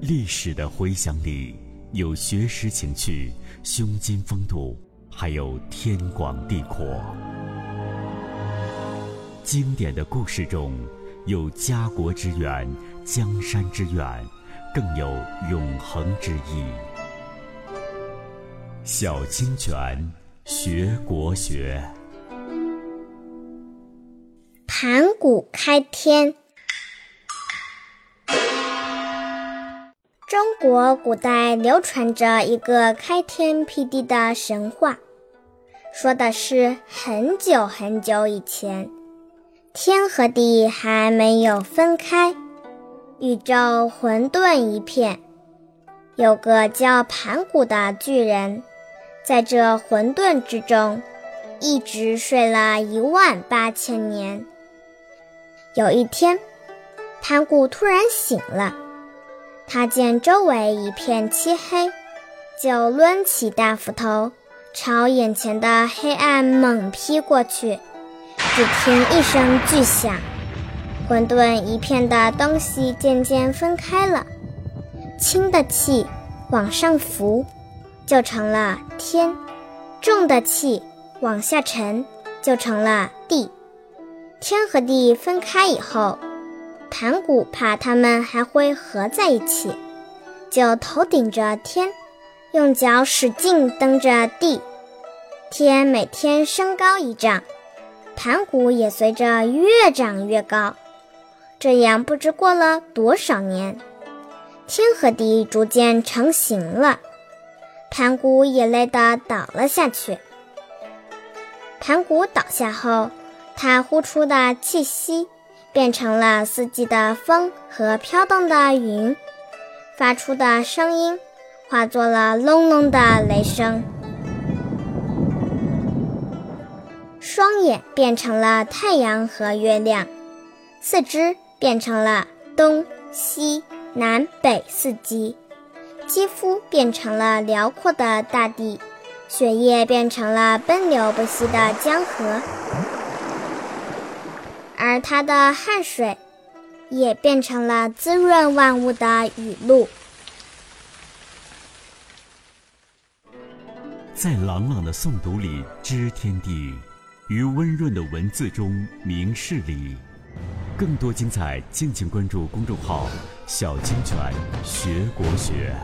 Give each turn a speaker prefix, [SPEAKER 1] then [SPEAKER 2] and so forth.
[SPEAKER 1] 历史的回响里有学识情趣、胸襟风度，还有天广地阔；经典的故事中有家国之远、江山之远，更有永恒之意。小清泉学国学，
[SPEAKER 2] 盘古开天。中国古代流传着一个开天辟地的神话，说的是很久很久以前，天和地还没有分开，宇宙混沌一片，有个叫盘古的巨人。在这混沌之中，一直睡了一万八千年。有一天，盘古突然醒了，他见周围一片漆黑，就抡起大斧头，朝眼前的黑暗猛劈过去。只听一声巨响，混沌一片的东西渐渐分开了，轻的气往上浮。就成了天，重的气往下沉，就成了地。天和地分开以后，盘古怕它们还会合在一起，就头顶着天，用脚使劲蹬着地。天每天升高一丈，盘古也随着越长越高。这样不知过了多少年，天和地逐渐成型了。盘古也累得倒了下去。盘古倒下后，他呼出的气息变成了四季的风和飘动的云，发出的声音化作了隆隆的雷声。双眼变成了太阳和月亮，四肢变成了东西南北四极。肌肤变成了辽阔的大地，血液变成了奔流不息的江河，而他的汗水也变成了滋润万物的雨露。
[SPEAKER 1] 在朗朗的诵读里知天地，于温润的文字中明事理。更多精彩，敬请关注公众号“小清泉学国学”。